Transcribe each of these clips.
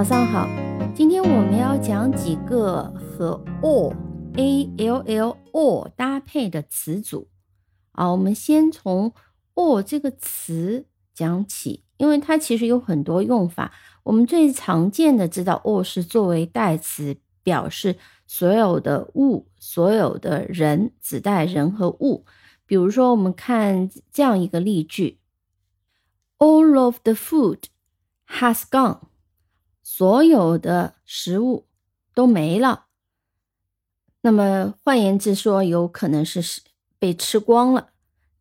早上好，今天我们要讲几个和 or a l l or 搭配的词组啊。我们先从 or 这个词讲起，因为它其实有很多用法。我们最常见的知道 or 是作为代词，表示所有的物、所有的人，指代人和物。比如说，我们看这样一个例句：All of the food has gone。所有的食物都没了。那么换言之说，有可能是被吃光了。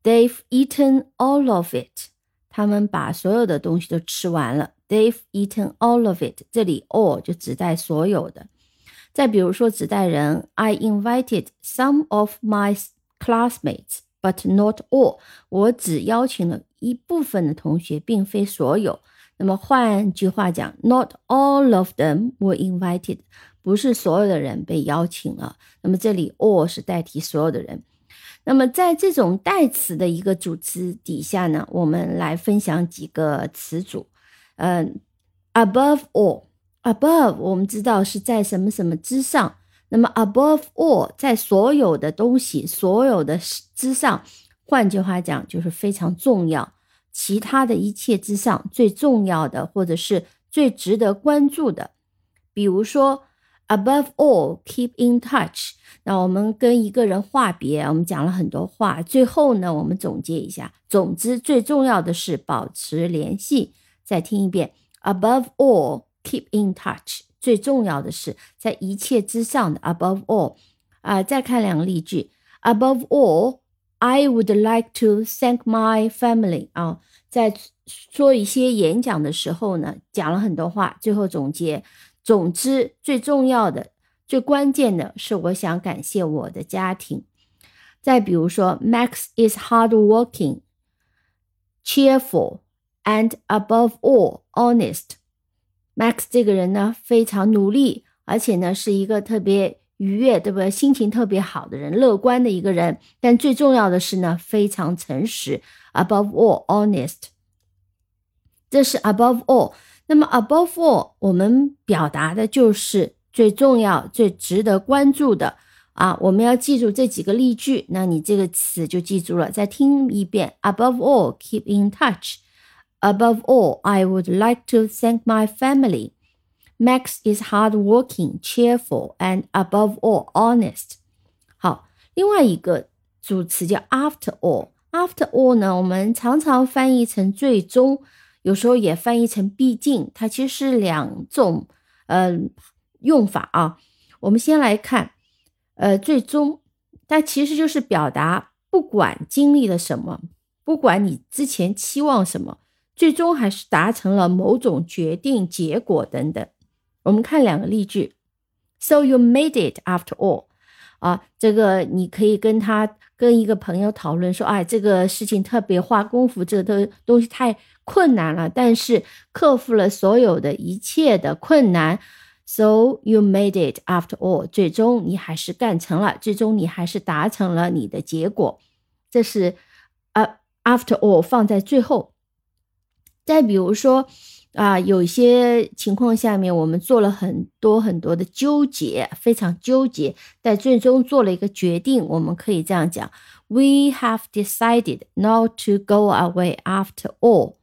They've eaten all of it。他们把所有的东西都吃完了。They've eaten all of it。这里 all 就指代所有的。再比如说，指代人，I invited some of my classmates。But not all，我只邀请了一部分的同学，并非所有。那么换句话讲，Not all of them were invited，不是所有的人被邀请了。那么这里 all 是代替所有的人。那么在这种代词的一个主词底下呢，我们来分享几个词组。嗯，above all，above 我们知道是在什么什么之上。那么，above all，在所有的东西、所有的之上，换句话讲，就是非常重要。其他的一切之上，最重要的，或者是最值得关注的。比如说，above all，keep in touch。那我们跟一个人话别，我们讲了很多话，最后呢，我们总结一下。总之，最重要的是保持联系。再听一遍，above all，keep in touch。最重要的是在一切之上的 above all 啊，再看两个例句，above all I would like to thank my family 啊，在说一些演讲的时候呢，讲了很多话，最后总结，总之最重要的、最关键的是，我想感谢我的家庭。再比如说，Max is hardworking, cheerful, and above all honest。Max 这个人呢，非常努力，而且呢是一个特别愉悦，对不对？心情特别好的人，乐观的一个人。但最重要的是呢，非常诚实，above all honest。这是 above all。那么 above all，我们表达的就是最重要、最值得关注的啊。我们要记住这几个例句，那你这个词就记住了。再听一遍，above all，keep in touch。Above all, I would like to thank my family. Max is hardworking, cheerful, and above all honest. 好，另外一个主词叫 after all。After all 呢，我们常常翻译成最终，有时候也翻译成毕竟，它其实是两种呃用法啊。我们先来看，呃，最终，它其实就是表达不管经历了什么，不管你之前期望什么。最终还是达成了某种决定结果等等。我们看两个例句：So you made it after all。啊，这个你可以跟他跟一个朋友讨论说，哎，这个事情特别花功夫，这个东西太困难了，但是克服了所有的一切的困难。So you made it after all。最终你还是干成了，最终你还是达成了你的结果。这是啊，after all 放在最后。再比如说，啊，有些情况下面，我们做了很多很多的纠结，非常纠结，但最终做了一个决定。我们可以这样讲：We have decided not to go away after all。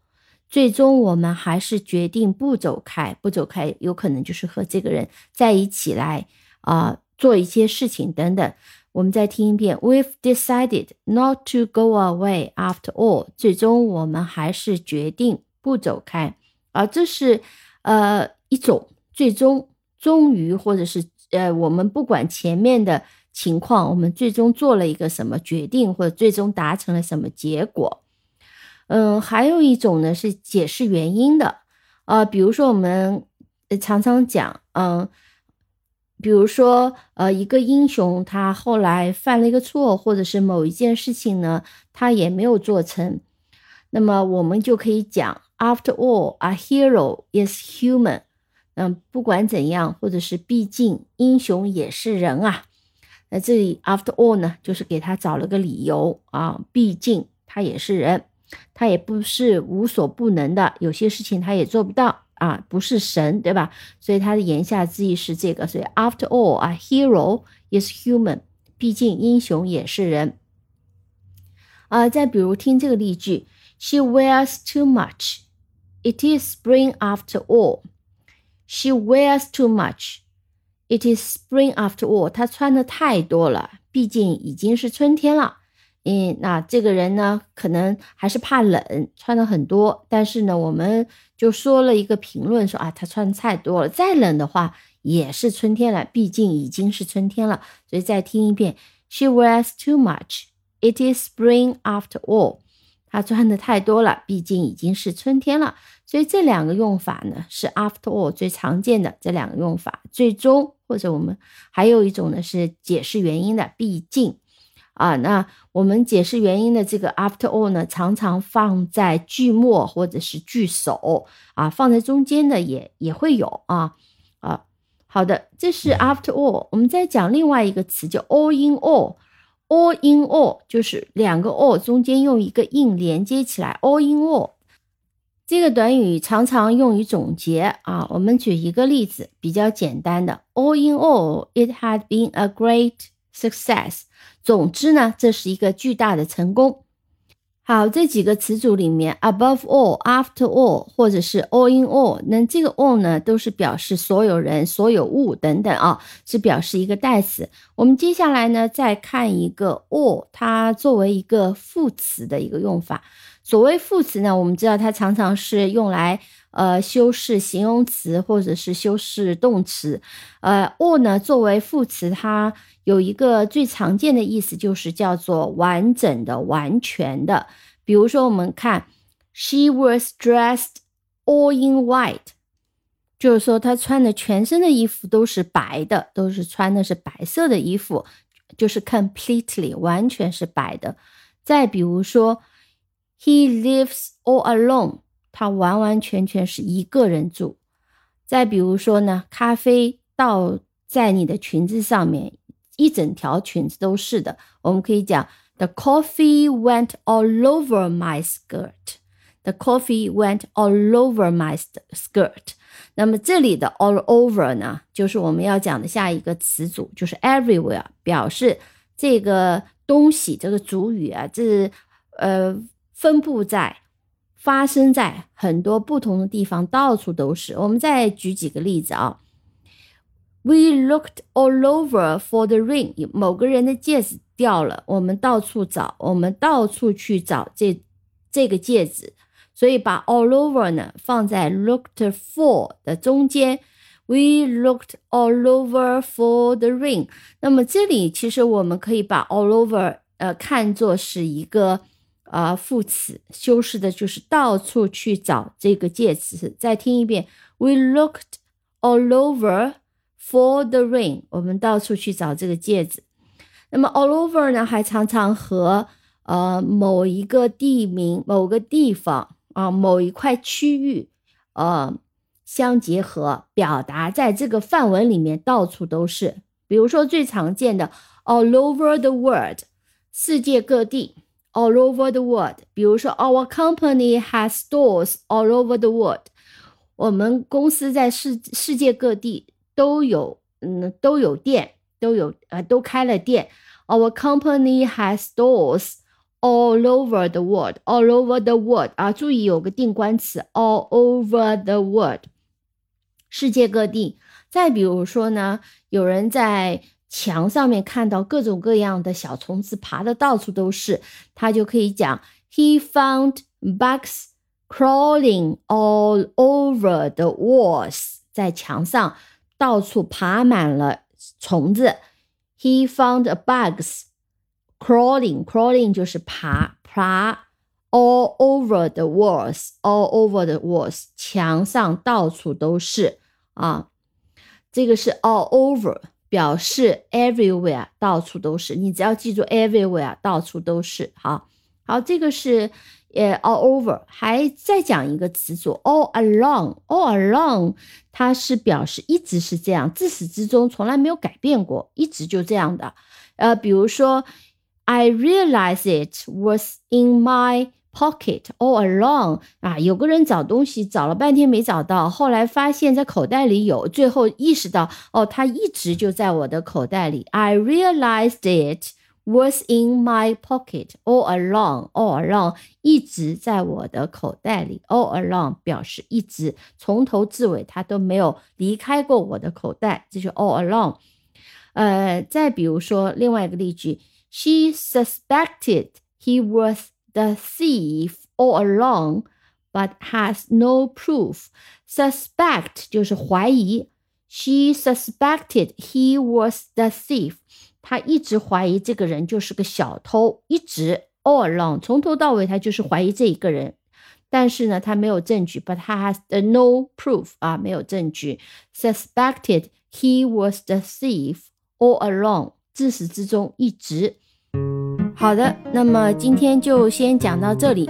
最终我们还是决定不走开，不走开，有可能就是和这个人在一起来啊，做一些事情等等。我们再听一遍：We've decided not to go away after all。最终我们还是决定。不走开啊，这是呃一种最终终于，或者是呃我们不管前面的情况，我们最终做了一个什么决定，或者最终达成了什么结果。嗯，还有一种呢是解释原因的啊，比如说我们常常讲，嗯，比如说呃一个英雄他后来犯了一个错，或者是某一件事情呢他也没有做成，那么我们就可以讲。After all, a hero is human。嗯，不管怎样，或者是毕竟，英雄也是人啊。那这里 after all 呢，就是给他找了个理由啊。毕竟他也是人，他也不是无所不能的，有些事情他也做不到。啊，不是神，对吧？所以他的言下之意是这个。所以 after all, a hero is human，毕竟英雄也是人。啊，再比如听这个例句：She wears too much. It is spring after all. She wears too much. It is spring after all. 她穿的太多了，毕竟已经是春天了。嗯，那这个人呢，可能还是怕冷，穿的很多。但是呢，我们就说了一个评论，说啊，他穿的太多了。再冷的话，也是春天了，毕竟已经是春天了。所以再听一遍，She wears too much. It is spring after all. 她穿的太多了，毕竟已经是春天了。所以这两个用法呢，是 after all 最常见的这两个用法。最终或者我们还有一种呢，是解释原因的，毕竟。啊，那我们解释原因的这个 after all 呢，常常放在句末或者是句首啊，放在中间的也也会有啊啊。好的，这是 after all。我们再讲另外一个词叫 all in all All in all 就是两个 all 中间用一个 in 连接起来，all in all 这个短语常常用于总结啊。我们举一个例子，比较简单的，all in all，it had been a great success。总之呢，这是一个巨大的成功。好，这几个词组里面，above all、after all，或者是 all in all，那这个 all 呢，都是表示所有人、所有物等等啊，是表示一个代词。我们接下来呢，再看一个 all，它作为一个副词的一个用法。所谓副词呢，我们知道它常常是用来呃修饰形容词或者是修饰动词。呃，all 呢作为副词，它有一个最常见的意思，就是叫做完整的、完全的。比如说，我们看，She was dressed all in white，就是说她穿的全身的衣服都是白的，都是穿的是白色的衣服，就是 completely 完全是白的。再比如说，He lives all alone，他完完全全是一个人住。再比如说呢，咖啡倒在你的裙子上面。一整条裙子都是的，我们可以讲 The coffee went all over my skirt. The coffee went all over my skirt. 那么这里的 all over 呢，就是我们要讲的下一个词组，就是 everywhere，表示这个东西这个主语啊，这呃分布在、发生在很多不同的地方，到处都是。我们再举几个例子啊。We looked all over for the ring。某个人的戒指掉了，我们到处找，我们到处去找这这个戒指。所以把 all over 呢放在 looked for 的中间。We looked all over for the ring。那么这里其实我们可以把 all over 呃看作是一个啊副词，修饰的就是到处去找这个介词。再听一遍，We looked all over。For the ring，我们到处去找这个戒指。那么 all over 呢，还常常和呃某一个地名、某个地方啊、某一块区域呃相结合，表达在这个范围里面到处都是。比如说最常见的 all over the world，世界各地 all over the world。比如说 our company has stores all over the world，我们公司在世世界各地。都有，嗯，都有店，都有，呃，都开了店。Our company has stores all over the world. All over the world 啊，注意有个定冠词，all over the world，世界各地。再比如说呢，有人在墙上面看到各种各样的小虫子，爬的到处都是，他就可以讲，He found bugs crawling all over the walls，在墙上。到处爬满了虫子。He found bugs crawling, crawling 就是爬爬，all over the walls, all over the walls，墙上到处都是啊。这个是 all over，表示 everywhere，到处都是。你只要记住 everywhere，到处都是。好，好，这个是。呃，all over，还再讲一个词组，all along，all along，它是表示一直是这样，自始至终从来没有改变过，一直就这样的。呃，比如说，I realize it was in my pocket all along 啊，有个人找东西找了半天没找到，后来发现在口袋里有，最后意识到哦，他一直就在我的口袋里。I realized it was in my pocket all along, all along 一直在我的口袋里。all along 表示一直从头至尾他都没有离开过我的口袋，这就 all along。呃，再比如说另外一个例句，She suspected he was the thief all along, but has no proof. Suspect 就是怀疑。She suspected he was the thief. 她一直怀疑这个人就是个小偷，一直 all along 从头到尾她就是怀疑这一个人。但是呢，她没有证据，but has no proof 啊，没有证据。Suspected he was the thief all along，自始至终一直。 好的，那么今天就先讲到这里，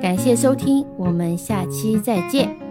感谢收听，我们下期再见。